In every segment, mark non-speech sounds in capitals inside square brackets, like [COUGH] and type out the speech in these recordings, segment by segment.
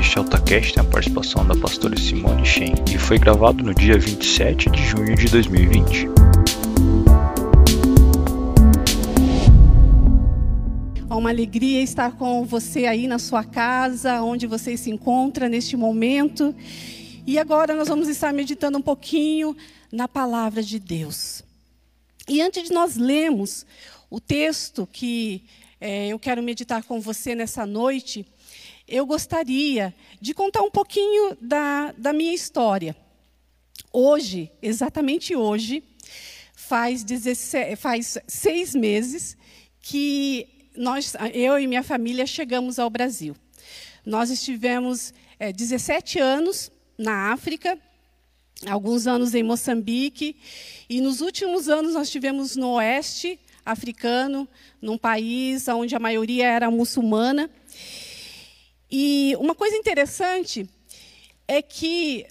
Este AltaCast tem a participação da pastora Simone Shen e foi gravado no dia 27 de junho de 2020. É uma alegria estar com você aí na sua casa, onde você se encontra neste momento. E agora nós vamos estar meditando um pouquinho na palavra de Deus. E antes de nós lermos o texto que é, eu quero meditar com você nessa noite, eu gostaria de contar um pouquinho da, da minha história. Hoje, exatamente hoje, faz, 16, faz seis meses que nós, eu e minha família chegamos ao Brasil. Nós estivemos é, 17 anos na África, alguns anos em Moçambique, e nos últimos anos nós estivemos no Oeste africano, num país onde a maioria era muçulmana. E uma coisa interessante é que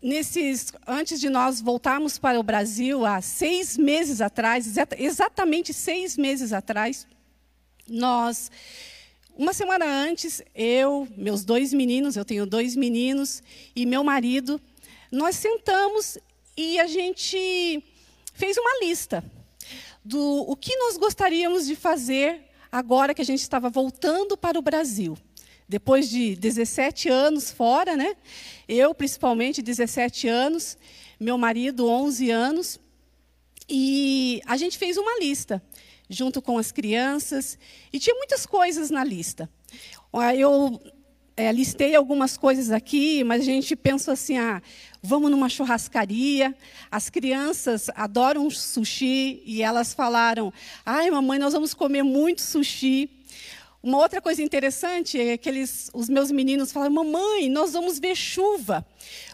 nesses, antes de nós voltarmos para o Brasil, há seis meses atrás, exatamente seis meses atrás, nós, uma semana antes, eu, meus dois meninos, eu tenho dois meninos, e meu marido, nós sentamos e a gente fez uma lista do o que nós gostaríamos de fazer agora que a gente estava voltando para o Brasil depois de 17 anos fora, né? Eu, principalmente, 17 anos, meu marido, 11 anos. E a gente fez uma lista, junto com as crianças, e tinha muitas coisas na lista. Eu é, listei algumas coisas aqui, mas a gente pensou assim: ah, vamos numa churrascaria. As crianças adoram sushi e elas falaram: ai, mamãe, nós vamos comer muito sushi. Uma outra coisa interessante é que eles, os meus meninos falam: Mamãe, nós vamos ver chuva.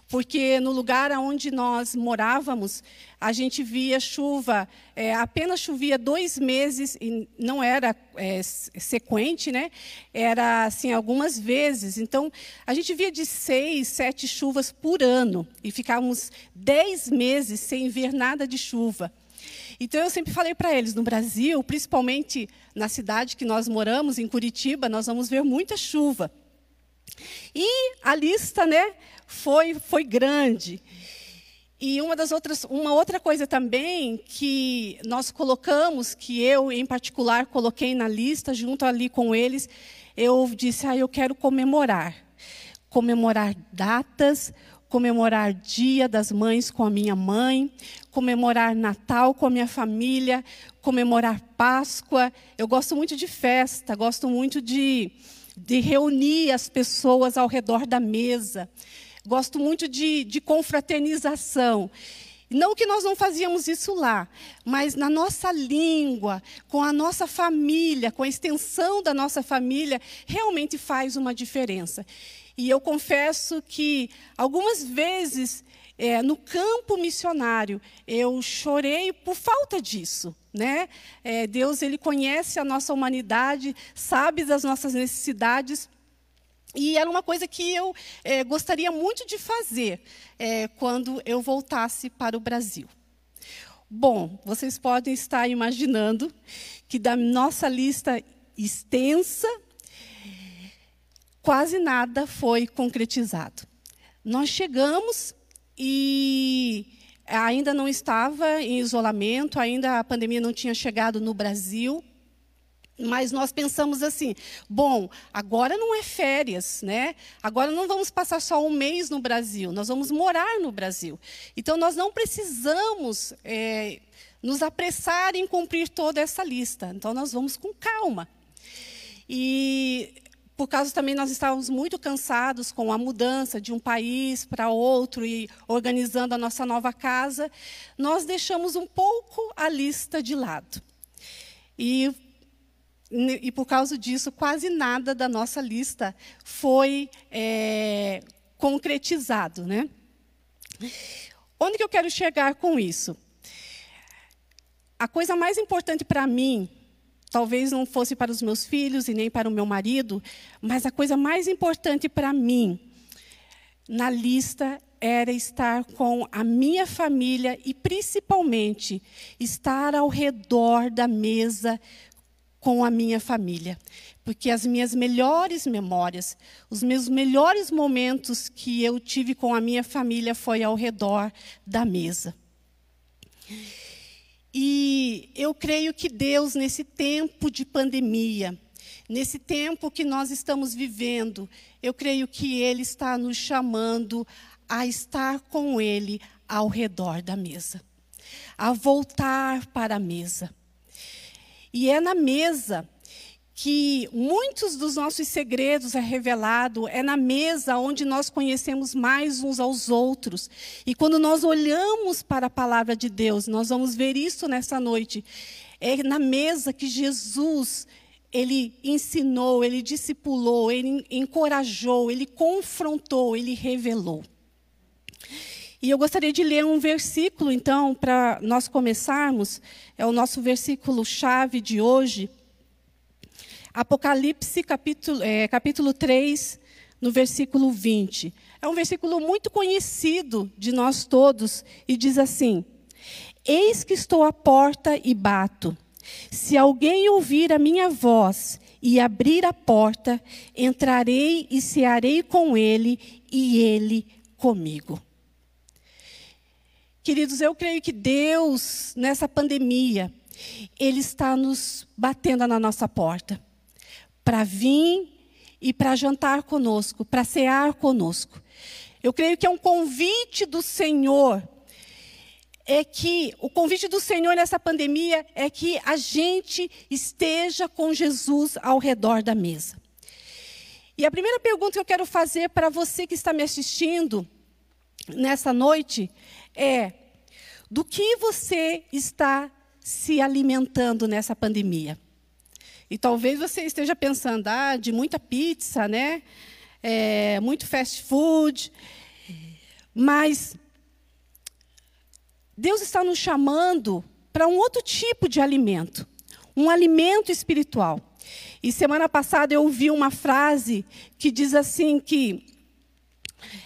Porque no lugar onde nós morávamos, a gente via chuva, é, apenas chovia dois meses, e não era é, sequente, né? era assim, algumas vezes. Então, a gente via de seis, sete chuvas por ano, e ficávamos dez meses sem ver nada de chuva. Então eu sempre falei para eles, no Brasil, principalmente na cidade que nós moramos, em Curitiba, nós vamos ver muita chuva. E a lista, né, foi foi grande. E uma das outras, uma outra coisa também que nós colocamos, que eu em particular coloquei na lista junto ali com eles, eu disse: "Ah, eu quero comemorar. Comemorar datas, comemorar Dia das Mães com a minha mãe, comemorar Natal com a minha família, comemorar Páscoa. Eu gosto muito de festa, gosto muito de, de reunir as pessoas ao redor da mesa. Gosto muito de, de confraternização. Não que nós não fazíamos isso lá, mas na nossa língua, com a nossa família, com a extensão da nossa família, realmente faz uma diferença. E eu confesso que algumas vezes é, no campo missionário eu chorei por falta disso, né? É, Deus ele conhece a nossa humanidade, sabe das nossas necessidades. E era uma coisa que eu é, gostaria muito de fazer é, quando eu voltasse para o Brasil. Bom, vocês podem estar imaginando que da nossa lista extensa quase nada foi concretizado. Nós chegamos e ainda não estava em isolamento, ainda a pandemia não tinha chegado no Brasil. Mas nós pensamos assim, bom, agora não é férias, né? Agora não vamos passar só um mês no Brasil, nós vamos morar no Brasil. Então nós não precisamos é, nos apressar em cumprir toda essa lista. Então nós vamos com calma. E por causa também nós estávamos muito cansados com a mudança de um país para outro e organizando a nossa nova casa, nós deixamos um pouco a lista de lado. E, e por causa disso, quase nada da nossa lista foi é, concretizado. Né? Onde que eu quero chegar com isso? A coisa mais importante para mim talvez não fosse para os meus filhos e nem para o meu marido, mas a coisa mais importante para mim na lista era estar com a minha família e principalmente estar ao redor da mesa com a minha família. Porque as minhas melhores memórias, os meus melhores momentos que eu tive com a minha família foi ao redor da mesa. Eu creio que Deus, nesse tempo de pandemia, nesse tempo que nós estamos vivendo, eu creio que Ele está nos chamando a estar com Ele ao redor da mesa, a voltar para a mesa. E é na mesa que muitos dos nossos segredos é revelado, é na mesa onde nós conhecemos mais uns aos outros. E quando nós olhamos para a palavra de Deus, nós vamos ver isso nessa noite. É na mesa que Jesus ele ensinou, ele discipulou, ele encorajou, ele confrontou, ele revelou. E eu gostaria de ler um versículo, então, para nós começarmos. É o nosso versículo chave de hoje, Apocalipse, capítulo, é, capítulo 3, no versículo 20. É um versículo muito conhecido de nós todos e diz assim: Eis que estou à porta e bato. Se alguém ouvir a minha voz e abrir a porta, entrarei e cearei com ele e ele comigo. Queridos, eu creio que Deus, nessa pandemia, Ele está nos batendo na nossa porta para vir e para jantar conosco, para cear conosco. Eu creio que é um convite do Senhor. É que o convite do Senhor nessa pandemia é que a gente esteja com Jesus ao redor da mesa. E a primeira pergunta que eu quero fazer para você que está me assistindo nessa noite é: do que você está se alimentando nessa pandemia? E talvez você esteja pensando, ah, de muita pizza, né? É, muito fast food. Mas Deus está nos chamando para um outro tipo de alimento, um alimento espiritual. E semana passada eu ouvi uma frase que diz assim que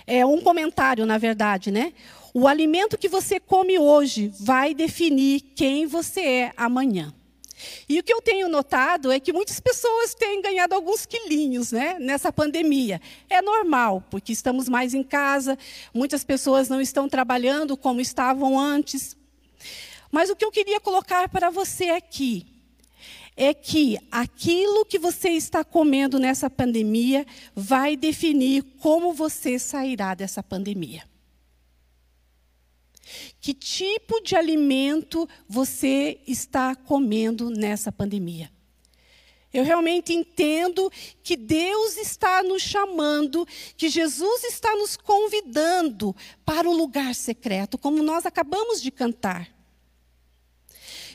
é um comentário, na verdade, né? O alimento que você come hoje vai definir quem você é amanhã. E o que eu tenho notado é que muitas pessoas têm ganhado alguns quilinhos né, nessa pandemia. É normal, porque estamos mais em casa, muitas pessoas não estão trabalhando como estavam antes. Mas o que eu queria colocar para você aqui é que aquilo que você está comendo nessa pandemia vai definir como você sairá dessa pandemia. Que tipo de alimento você está comendo nessa pandemia? Eu realmente entendo que Deus está nos chamando, que Jesus está nos convidando para o lugar secreto, como nós acabamos de cantar.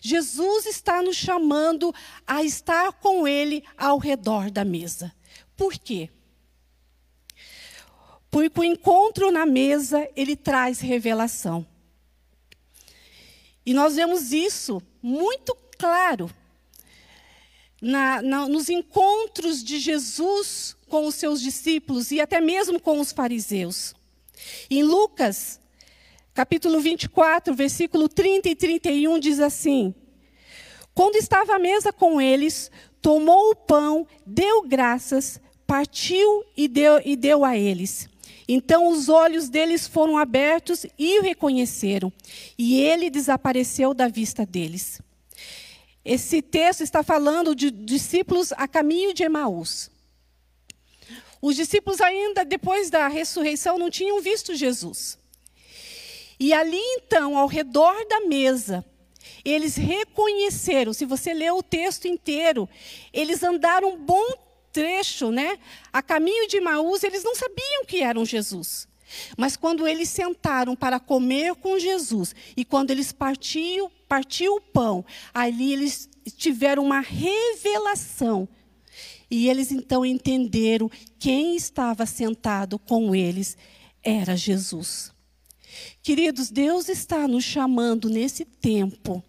Jesus está nos chamando a estar com Ele ao redor da mesa. Por quê? Porque o encontro na mesa, ele traz revelação. E nós vemos isso muito claro na, na, nos encontros de Jesus com os seus discípulos e até mesmo com os fariseus. Em Lucas, capítulo 24, versículo 30 e 31, diz assim: Quando estava à mesa com eles, tomou o pão, deu graças, partiu e deu, e deu a eles. Então os olhos deles foram abertos e o reconheceram, e ele desapareceu da vista deles. Esse texto está falando de discípulos a caminho de Emaús. Os discípulos, ainda depois da ressurreição, não tinham visto Jesus. E ali, então, ao redor da mesa, eles reconheceram, se você ler o texto inteiro, eles andaram um bom trecho, né, a caminho de Maús, eles não sabiam que eram Jesus. Mas quando eles sentaram para comer com Jesus e quando eles partiam, partiu o pão, ali eles tiveram uma revelação. E eles então entenderam quem estava sentado com eles era Jesus. Queridos, Deus está nos chamando nesse tempo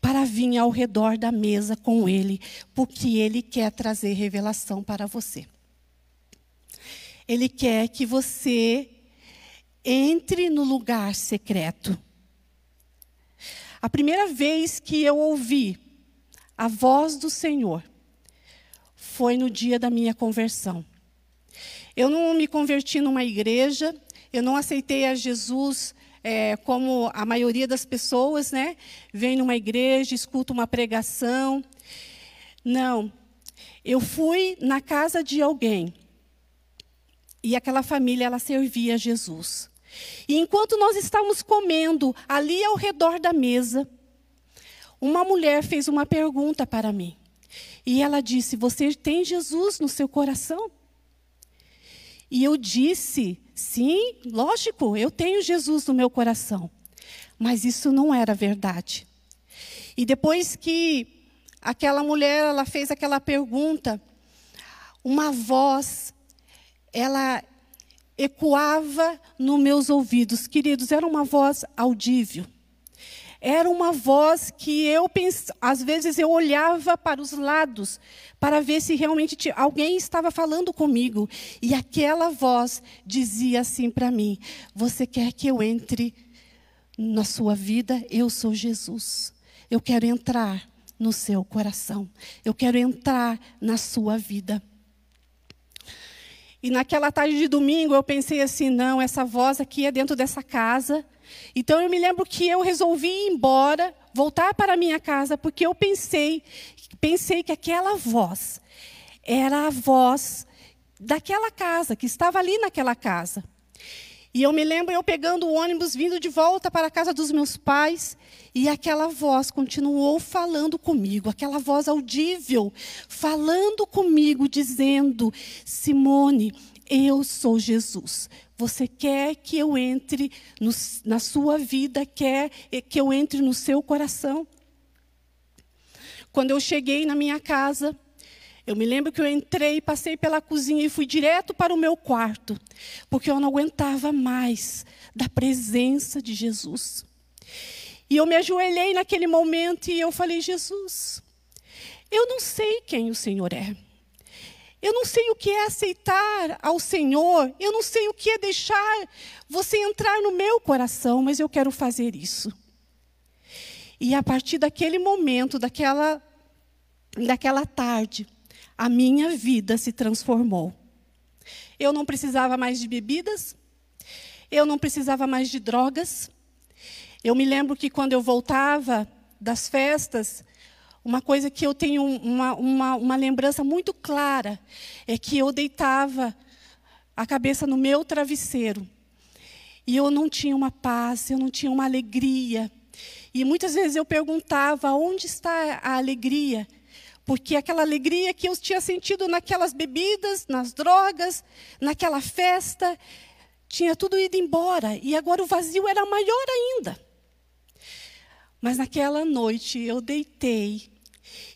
para vir ao redor da mesa com Ele, porque Ele quer trazer revelação para você. Ele quer que você entre no lugar secreto. A primeira vez que eu ouvi a voz do Senhor foi no dia da minha conversão. Eu não me converti numa igreja, eu não aceitei a Jesus é, como a maioria das pessoas, né? Vem numa igreja, escuta uma pregação. Não. Eu fui na casa de alguém e aquela família ela servia a Jesus. E enquanto nós estávamos comendo ali ao redor da mesa, uma mulher fez uma pergunta para mim. E ela disse: Você tem Jesus no seu coração? E eu disse: Sim, lógico, eu tenho Jesus no meu coração. Mas isso não era verdade. E depois que aquela mulher ela fez aquela pergunta, uma voz ela ecoava nos meus ouvidos. Queridos, era uma voz audível. Era uma voz que eu, às vezes, eu olhava para os lados para ver se realmente alguém estava falando comigo. E aquela voz dizia assim para mim: Você quer que eu entre na sua vida? Eu sou Jesus. Eu quero entrar no seu coração. Eu quero entrar na sua vida. E naquela tarde de domingo eu pensei assim: não, essa voz aqui é dentro dessa casa. Então eu me lembro que eu resolvi ir embora, voltar para a minha casa, porque eu pensei, pensei que aquela voz era a voz daquela casa, que estava ali naquela casa. E eu me lembro eu pegando o ônibus vindo de volta para a casa dos meus pais, e aquela voz continuou falando comigo, aquela voz audível, falando comigo, dizendo: Simone, eu sou Jesus. Você quer que eu entre no, na sua vida, quer que eu entre no seu coração? Quando eu cheguei na minha casa, eu me lembro que eu entrei, passei pela cozinha e fui direto para o meu quarto, porque eu não aguentava mais da presença de Jesus. E eu me ajoelhei naquele momento e eu falei: Jesus, eu não sei quem o Senhor é. Eu não sei o que é aceitar ao Senhor. Eu não sei o que é deixar você entrar no meu coração, mas eu quero fazer isso. E a partir daquele momento, daquela, daquela tarde, a minha vida se transformou. Eu não precisava mais de bebidas, eu não precisava mais de drogas. Eu me lembro que quando eu voltava das festas, uma coisa que eu tenho uma, uma, uma lembrança muito clara é que eu deitava a cabeça no meu travesseiro e eu não tinha uma paz, eu não tinha uma alegria. E muitas vezes eu perguntava: onde está a alegria? Porque aquela alegria que eu tinha sentido naquelas bebidas, nas drogas, naquela festa, tinha tudo ido embora. E agora o vazio era maior ainda. Mas naquela noite eu deitei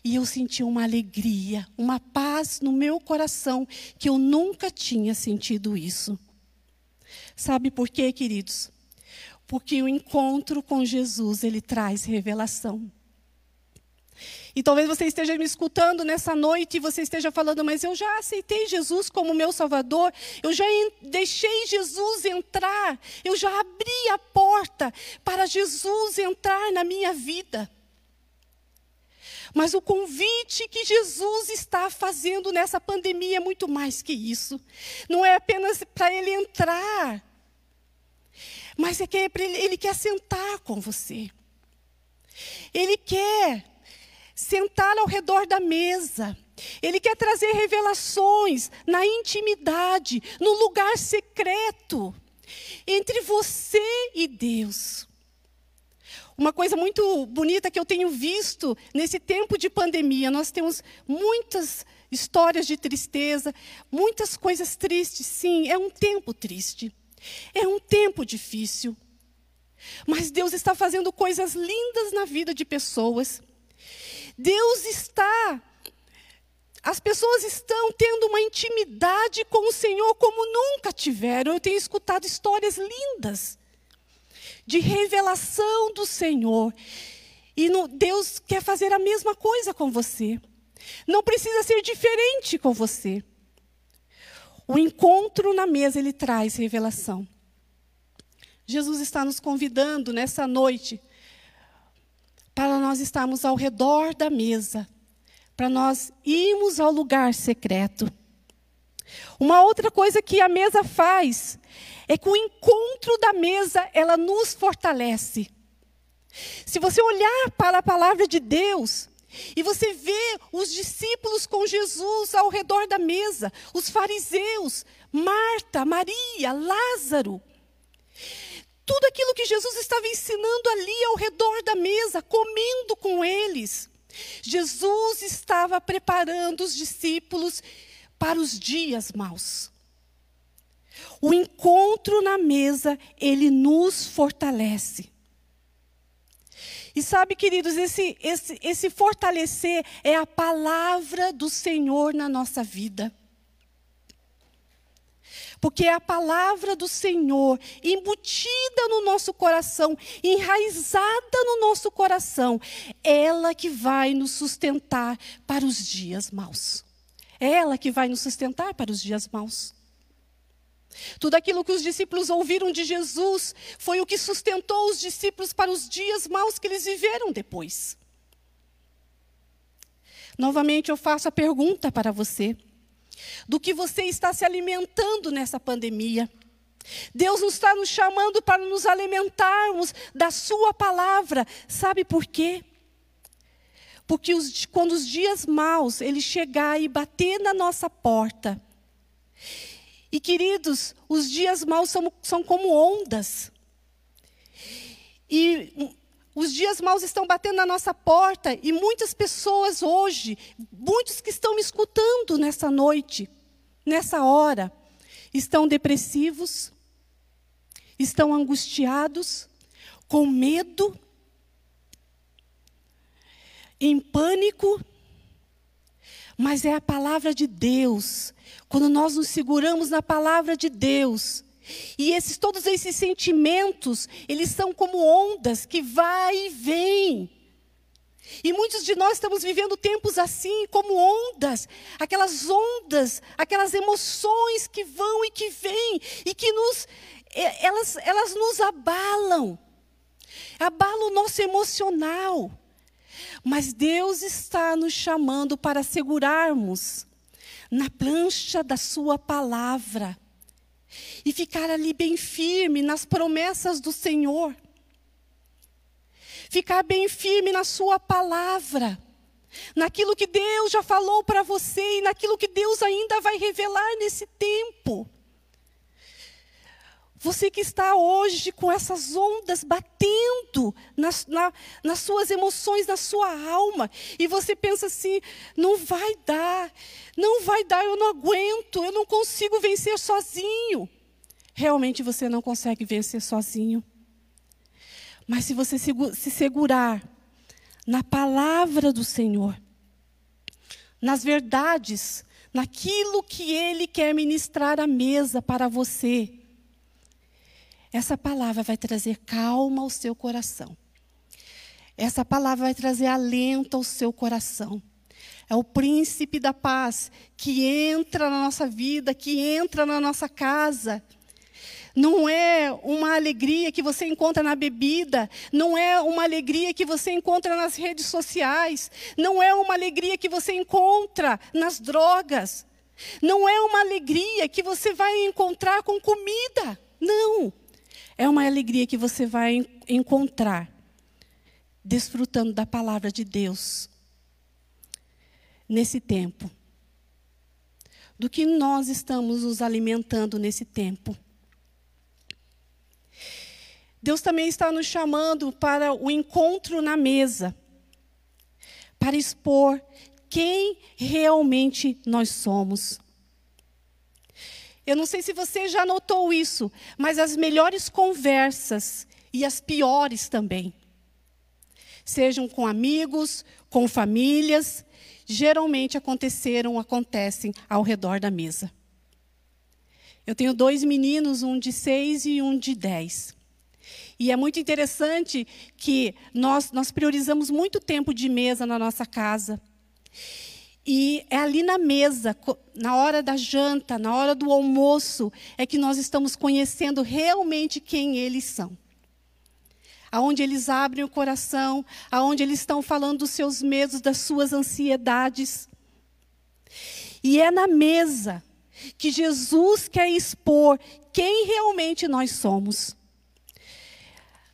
e eu senti uma alegria, uma paz no meu coração que eu nunca tinha sentido isso. Sabe por quê, queridos? Porque o encontro com Jesus, ele traz revelação. E talvez você esteja me escutando nessa noite e você esteja falando, mas eu já aceitei Jesus como meu Salvador, eu já deixei Jesus entrar, eu já abri a porta para Jesus entrar na minha vida. Mas o convite que Jesus está fazendo nessa pandemia é muito mais que isso. Não é apenas para ele entrar, mas é que é ele, ele quer sentar com você. Ele quer sentar ao redor da mesa. Ele quer trazer revelações na intimidade, no lugar secreto, entre você e Deus. Uma coisa muito bonita que eu tenho visto nesse tempo de pandemia, nós temos muitas histórias de tristeza, muitas coisas tristes, sim, é um tempo triste. É um tempo difícil. Mas Deus está fazendo coisas lindas na vida de pessoas. Deus está as pessoas estão tendo uma intimidade com o Senhor como nunca tiveram. Eu tenho escutado histórias lindas de revelação do Senhor. E no, Deus quer fazer a mesma coisa com você. Não precisa ser diferente com você. O encontro na mesa, ele traz revelação. Jesus está nos convidando nessa noite para nós estarmos ao redor da mesa, para nós irmos ao lugar secreto. Uma outra coisa que a mesa faz é que o encontro da mesa, ela nos fortalece. Se você olhar para a palavra de Deus, e você vê os discípulos com Jesus ao redor da mesa, os fariseus, Marta, Maria, Lázaro. Tudo aquilo que Jesus estava ensinando ali ao redor da mesa, comendo com eles. Jesus estava preparando os discípulos para os dias maus. O encontro na mesa, ele nos fortalece. E sabe, queridos, esse, esse, esse fortalecer é a palavra do Senhor na nossa vida. Porque é a palavra do Senhor, embutida no nosso coração, enraizada no nosso coração, ela que vai nos sustentar para os dias maus. É ela que vai nos sustentar para os dias maus. Tudo aquilo que os discípulos ouviram de Jesus foi o que sustentou os discípulos para os dias maus que eles viveram depois. Novamente eu faço a pergunta para você: do que você está se alimentando nessa pandemia? Deus nos está nos chamando para nos alimentarmos da Sua palavra. Sabe por quê? Porque os, quando os dias maus ele chegar e bater na nossa porta, e queridos, os dias maus são, são como ondas. E os dias maus estão batendo na nossa porta e muitas pessoas hoje, muitos que estão me escutando nessa noite, nessa hora, estão depressivos, estão angustiados, com medo, em pânico, mas é a palavra de Deus. Quando nós nos seguramos na palavra de Deus, e esses todos esses sentimentos, eles são como ondas que vai e vem. E muitos de nós estamos vivendo tempos assim, como ondas, aquelas ondas, aquelas emoções que vão e que vêm e que nos elas elas nos abalam. Abalam o nosso emocional. Mas Deus está nos chamando para segurarmos na plancha da Sua palavra e ficar ali bem firme nas promessas do Senhor. Ficar bem firme na Sua palavra, naquilo que Deus já falou para você e naquilo que Deus ainda vai revelar nesse tempo. Você que está hoje com essas ondas batendo nas, na, nas suas emoções, na sua alma, e você pensa assim: não vai dar, não vai dar, eu não aguento, eu não consigo vencer sozinho. Realmente você não consegue vencer sozinho. Mas se você se segurar na palavra do Senhor, nas verdades, naquilo que Ele quer ministrar à mesa para você, essa palavra vai trazer calma ao seu coração. Essa palavra vai trazer alento ao seu coração. É o príncipe da paz que entra na nossa vida, que entra na nossa casa. Não é uma alegria que você encontra na bebida, não é uma alegria que você encontra nas redes sociais, não é uma alegria que você encontra nas drogas, não é uma alegria que você vai encontrar com comida. Não. É uma alegria que você vai encontrar desfrutando da palavra de Deus nesse tempo. Do que nós estamos nos alimentando nesse tempo. Deus também está nos chamando para o encontro na mesa, para expor quem realmente nós somos. Eu não sei se você já notou isso, mas as melhores conversas e as piores também, sejam com amigos, com famílias, geralmente aconteceram, acontecem ao redor da mesa. Eu tenho dois meninos, um de seis e um de dez. E é muito interessante que nós, nós priorizamos muito tempo de mesa na nossa casa. E é ali na mesa, na hora da janta, na hora do almoço, é que nós estamos conhecendo realmente quem eles são. aonde eles abrem o coração, aonde eles estão falando dos seus medos, das suas ansiedades. E é na mesa que Jesus quer expor quem realmente nós somos.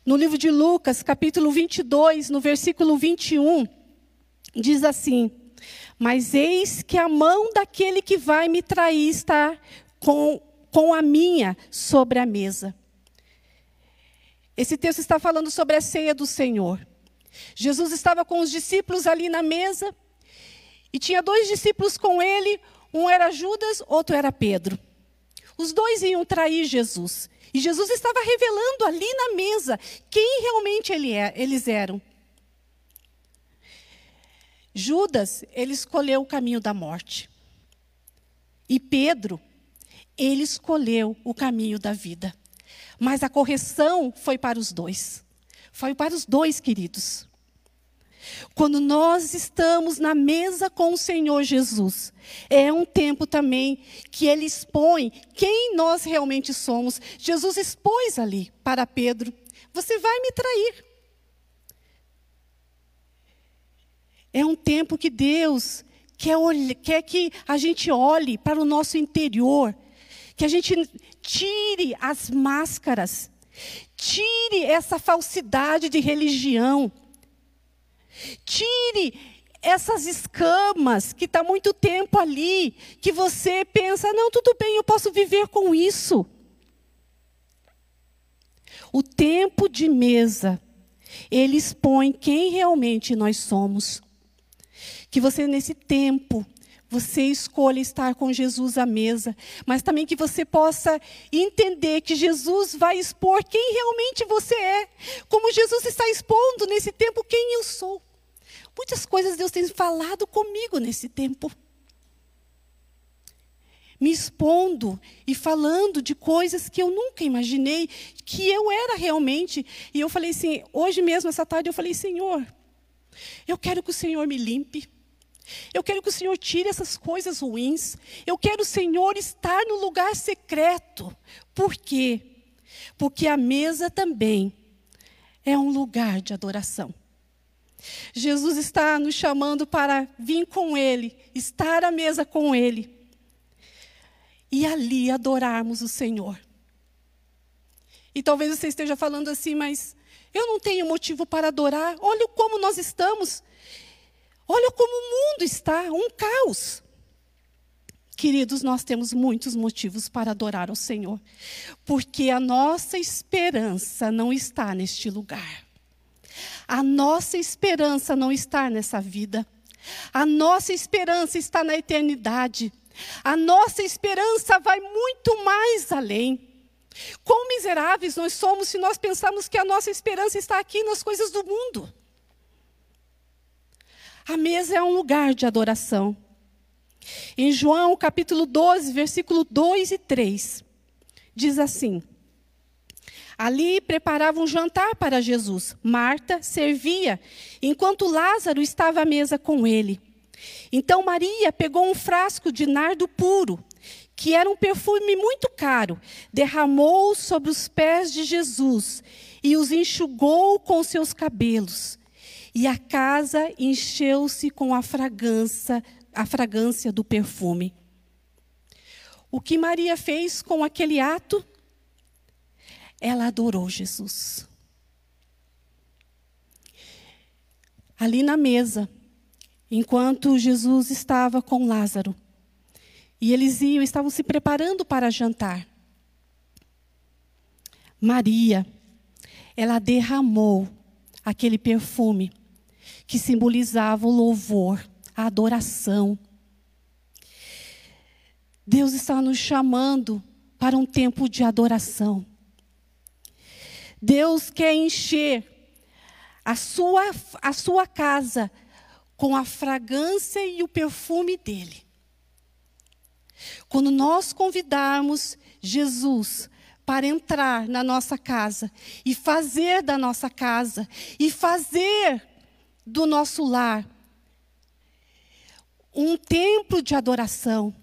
No livro de Lucas, capítulo 22, no versículo 21, diz assim: Mas eis que a mão daquele que vai me trair está com, com a minha sobre a mesa. Esse texto está falando sobre a ceia do Senhor. Jesus estava com os discípulos ali na mesa e tinha dois discípulos com ele, um era Judas, outro era Pedro. Os dois iam trair Jesus. E Jesus estava revelando ali na mesa quem realmente ele é, eles eram. Judas, ele escolheu o caminho da morte. E Pedro, ele escolheu o caminho da vida. Mas a correção foi para os dois. Foi para os dois, queridos. Quando nós estamos na mesa com o Senhor Jesus, é um tempo também que ele expõe quem nós realmente somos. Jesus expôs ali para Pedro: Você vai me trair. É um tempo que Deus quer, quer que a gente olhe para o nosso interior que a gente tire as máscaras, tire essa falsidade de religião, tire essas escamas que está muito tempo ali, que você pensa, não, tudo bem, eu posso viver com isso. O tempo de mesa, ele expõe quem realmente nós somos. Que você, nesse tempo, você escolha estar com Jesus à mesa, mas também que você possa entender que Jesus vai expor quem realmente você é, como Jesus está expondo nesse tempo quem eu sou. Muitas coisas Deus tem falado comigo nesse tempo. Me expondo e falando de coisas que eu nunca imaginei que eu era realmente. E eu falei assim, hoje mesmo, essa tarde, eu falei, Senhor, eu quero que o Senhor me limpe. Eu quero que o Senhor tire essas coisas ruins. Eu quero o Senhor estar no lugar secreto. Por quê? Porque a mesa também é um lugar de adoração. Jesus está nos chamando para vir com Ele, estar à mesa com Ele e ali adorarmos o Senhor. E talvez você esteja falando assim, mas eu não tenho motivo para adorar. Olha como nós estamos. Olha como o mundo está, um caos. Queridos, nós temos muitos motivos para adorar o Senhor, porque a nossa esperança não está neste lugar. A nossa esperança não está nessa vida. A nossa esperança está na eternidade. A nossa esperança vai muito mais além. Quão miseráveis nós somos se nós pensarmos que a nossa esperança está aqui nas coisas do mundo. A mesa é um lugar de adoração. Em João capítulo 12, versículo 2 e 3, diz assim: Ali preparavam um jantar para Jesus. Marta servia, enquanto Lázaro estava à mesa com ele. Então Maria pegou um frasco de nardo puro, que era um perfume muito caro, derramou sobre os pés de Jesus e os enxugou com seus cabelos. E a casa encheu-se com a fragrância, a fragrância do perfume. O que Maria fez com aquele ato? Ela adorou Jesus. Ali na mesa, enquanto Jesus estava com Lázaro, e eles iam, estavam se preparando para jantar. Maria, ela derramou aquele perfume que simbolizava o louvor, a adoração. Deus está nos chamando para um tempo de adoração. Deus quer encher a sua, a sua casa com a fragrância e o perfume dele. Quando nós convidarmos Jesus para entrar na nossa casa e fazer da nossa casa e fazer do nosso lar um templo de adoração.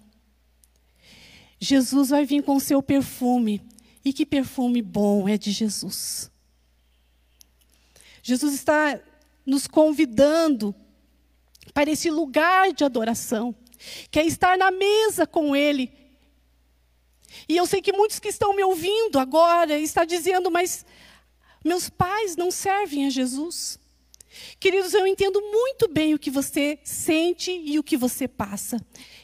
Jesus vai vir com o seu perfume. E que perfume bom é de Jesus. Jesus está nos convidando para esse lugar de adoração, que é estar na mesa com Ele. E eu sei que muitos que estão me ouvindo agora estão dizendo, mas meus pais não servem a Jesus. Queridos, eu entendo muito bem o que você sente e o que você passa.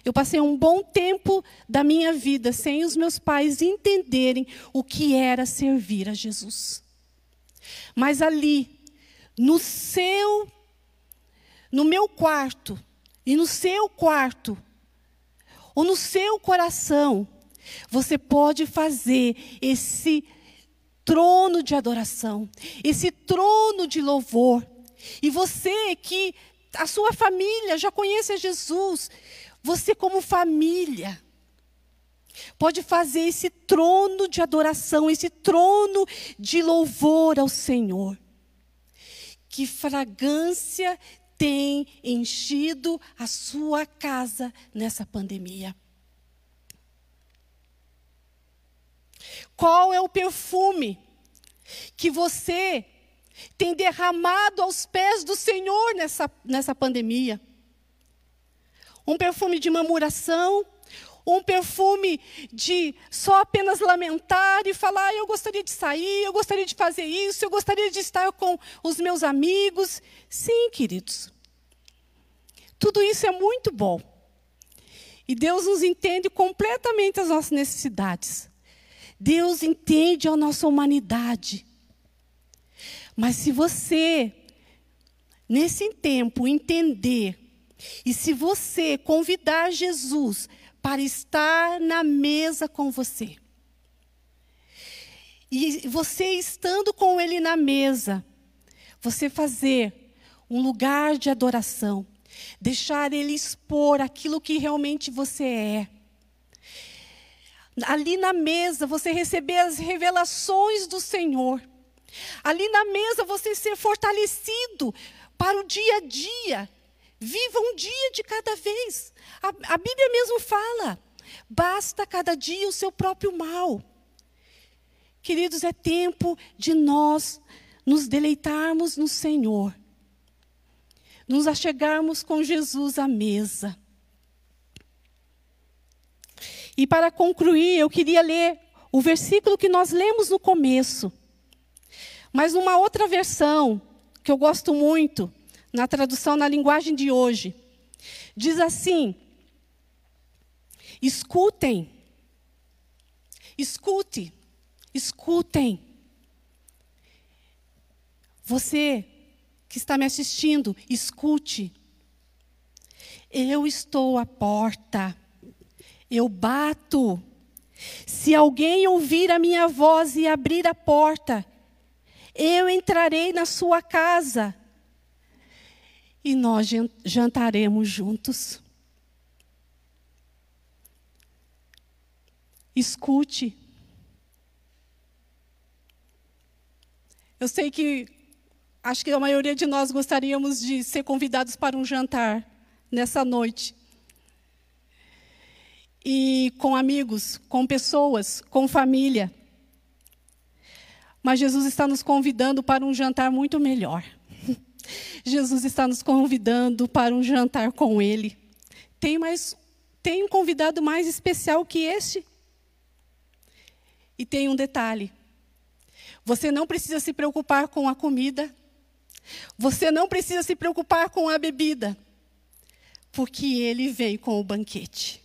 Eu passei um bom tempo da minha vida sem os meus pais entenderem o que era servir a Jesus. Mas ali, no seu, no meu quarto e no seu quarto, ou no seu coração, você pode fazer esse trono de adoração, esse trono de louvor. E você que a sua família já conhece a Jesus, você como família pode fazer esse trono de adoração, esse trono de louvor ao Senhor. Que fragrância tem enchido a sua casa nessa pandemia? Qual é o perfume que você tem derramado aos pés do Senhor nessa, nessa pandemia? Um perfume de murmuração, um perfume de só apenas lamentar e falar: ah, eu gostaria de sair, eu gostaria de fazer isso, eu gostaria de estar com os meus amigos. Sim, queridos. Tudo isso é muito bom. E Deus nos entende completamente as nossas necessidades. Deus entende a nossa humanidade. Mas se você, nesse tempo, entender, e se você convidar Jesus para estar na mesa com você, e você estando com Ele na mesa, você fazer um lugar de adoração, deixar Ele expor aquilo que realmente você é. Ali na mesa, você receber as revelações do Senhor. Ali na mesa você ser fortalecido para o dia a dia. Viva um dia de cada vez. A, a Bíblia mesmo fala: basta cada dia o seu próprio mal. Queridos, é tempo de nós nos deleitarmos no Senhor, nos achegarmos com Jesus à mesa. E para concluir, eu queria ler o versículo que nós lemos no começo. Mas numa outra versão, que eu gosto muito, na tradução na linguagem de hoje, diz assim: escutem, escute, escutem. Você que está me assistindo, escute. Eu estou à porta, eu bato. Se alguém ouvir a minha voz e abrir a porta, eu entrarei na sua casa e nós jantaremos juntos. Escute. Eu sei que acho que a maioria de nós gostaríamos de ser convidados para um jantar nessa noite. E com amigos, com pessoas, com família. Mas Jesus está nos convidando para um jantar muito melhor. [LAUGHS] Jesus está nos convidando para um jantar com Ele. Tem mais, tem um convidado mais especial que este? E tem um detalhe: você não precisa se preocupar com a comida, você não precisa se preocupar com a bebida, porque Ele vem com o banquete.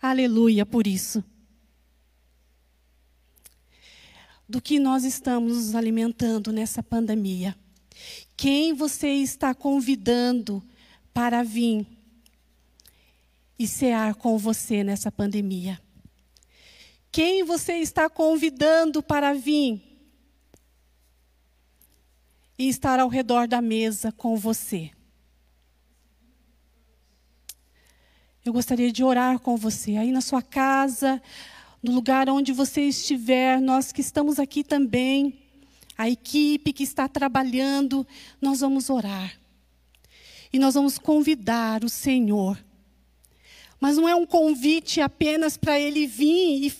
Aleluia por isso. Do que nós estamos nos alimentando nessa pandemia. Quem você está convidando para vir e cear com você nessa pandemia? Quem você está convidando para vir e estar ao redor da mesa com você? Eu gostaria de orar com você aí na sua casa, no lugar onde você estiver, nós que estamos aqui também, a equipe que está trabalhando, nós vamos orar. E nós vamos convidar o Senhor. Mas não é um convite apenas para ele vir e,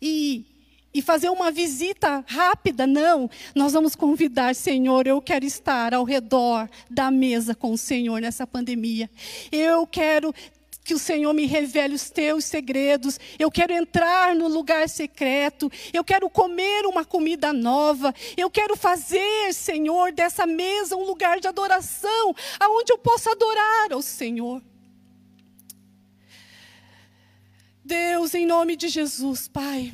e, e fazer uma visita rápida, não. Nós vamos convidar, Senhor, eu quero estar ao redor da mesa com o Senhor nessa pandemia. Eu quero que o Senhor me revele os teus segredos. Eu quero entrar no lugar secreto. Eu quero comer uma comida nova. Eu quero fazer, Senhor, dessa mesa um lugar de adoração, aonde eu possa adorar ao Senhor. Deus, em nome de Jesus, Pai.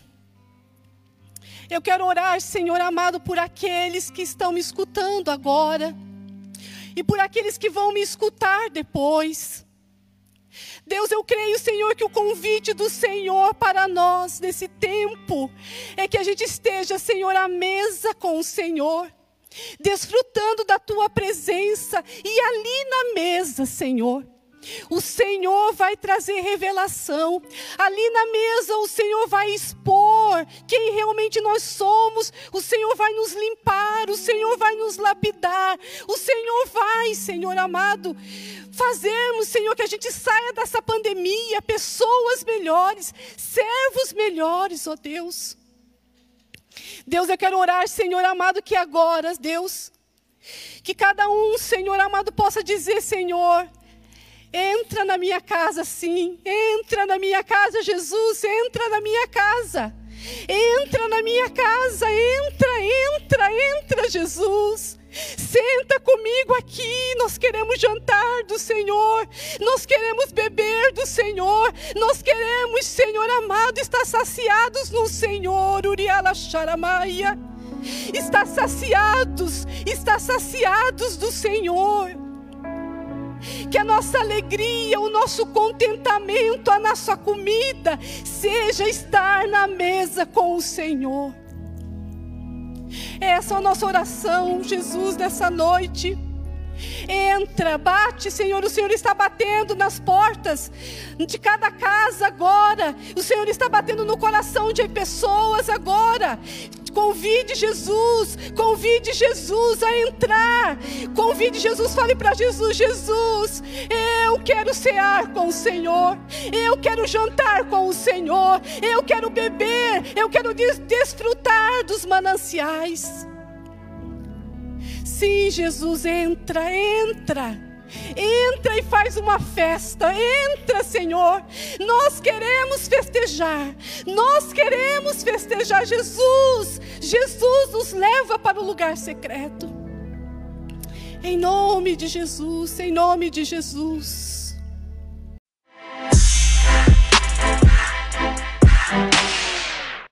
Eu quero orar, Senhor amado, por aqueles que estão me escutando agora e por aqueles que vão me escutar depois. Deus, eu creio, Senhor, que o convite do Senhor para nós nesse tempo é que a gente esteja, Senhor, à mesa com o Senhor, desfrutando da tua presença e ali na mesa, Senhor, o Senhor vai trazer revelação. Ali na mesa, o Senhor vai expor quem realmente nós somos. O Senhor vai nos limpar. O Senhor vai nos lapidar. O Senhor vai, Senhor amado, fazermos, Senhor, que a gente saia dessa pandemia pessoas melhores, servos melhores, ó Deus. Deus, eu quero orar, Senhor amado, que agora, Deus, que cada um, Senhor amado, possa dizer, Senhor, Entra na minha casa, sim. Entra na minha casa, Jesus. Entra na minha casa. Entra na minha casa. Entra, entra, entra, Jesus. Senta comigo aqui, nós queremos jantar do Senhor, nós queremos beber do Senhor, nós queremos, Senhor amado, estar saciados no Senhor, Uriala Charamaia. Está saciados, está saciados do Senhor que a nossa alegria, o nosso contentamento, a nossa comida, seja estar na mesa com o Senhor. Essa é a nossa oração, Jesus, nessa noite. Entra, bate, Senhor. O Senhor está batendo nas portas de cada casa agora. O Senhor está batendo no coração de pessoas agora. Convide Jesus, convide Jesus a entrar. Convide Jesus, fale para Jesus: Jesus, eu quero cear com o Senhor, eu quero jantar com o Senhor, eu quero beber, eu quero des desfrutar dos mananciais. Sim, Jesus, entra, entra. Entra e faz uma festa. Entra, Senhor. Nós queremos festejar. Nós queremos festejar Jesus. Jesus nos leva para o lugar secreto. Em nome de Jesus, em nome de Jesus.